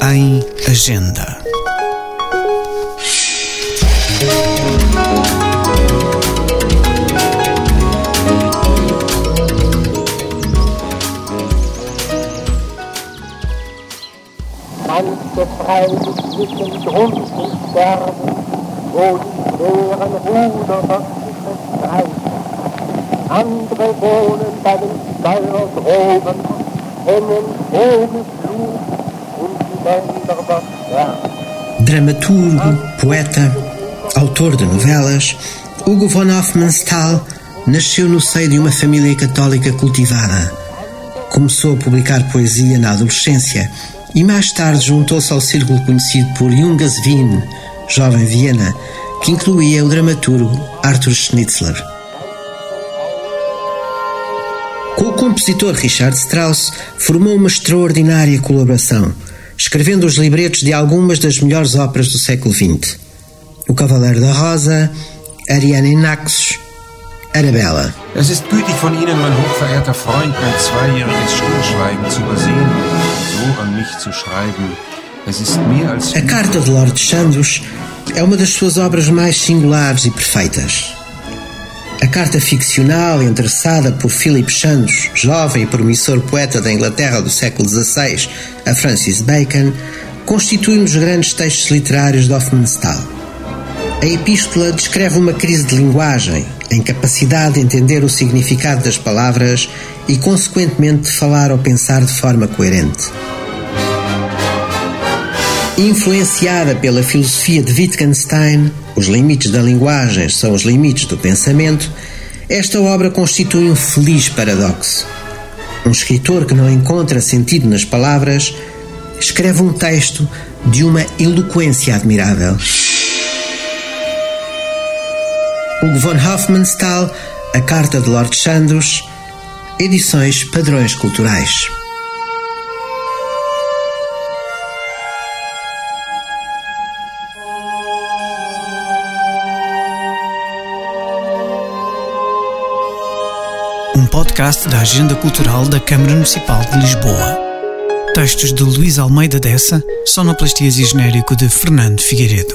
em agenda. Manche vrijheid moeten de hond Sterben, wo die kleren hoeder wordt zich gestrijden. Andere wonen bij de vuilnishoven en in Flug Dramaturgo, poeta, autor de novelas, Hugo von Hofmannsthal nasceu no seio de uma família católica cultivada. Começou a publicar poesia na adolescência e mais tarde juntou-se ao círculo conhecido por Jungas Wien, jovem Viena, que incluía o dramaturgo Arthur Schnitzler. Com o compositor Richard Strauss, formou uma extraordinária colaboração, escrevendo os libretos de algumas das melhores óperas do século XX. O Cavaleiro da Rosa, Ariane in Naxos, Arabella. Es ist gütig von Ihnen, mein hochverehrter Freund, mein zweijähriges Stillschweigen zu übersehen, so an mich zu schreiben. Es ist mehr als A Carta de Lord Chandos é uma das suas obras mais singulares e perfeitas. Carta ficcional endereçada por Philip Chandos, jovem e promissor poeta da Inglaterra do século XVI, a Francis Bacon, constitui um dos grandes textos literários de Hofmannsthal. A epístola descreve uma crise de linguagem, a incapacidade de entender o significado das palavras e, consequentemente, de falar ou pensar de forma coerente. Influenciada pela filosofia de Wittgenstein, os limites da linguagem são os limites do pensamento, esta obra constitui um feliz paradoxo. Um escritor que não encontra sentido nas palavras escreve um texto de uma eloquência admirável. Hugo von Hofmannsthal, A Carta de Lord Chandos, Edições Padrões Culturais. Um podcast da Agenda Cultural da Câmara Municipal de Lisboa. Textos de Luís Almeida Dessa, sonoplastias e genérico de Fernando Figueiredo.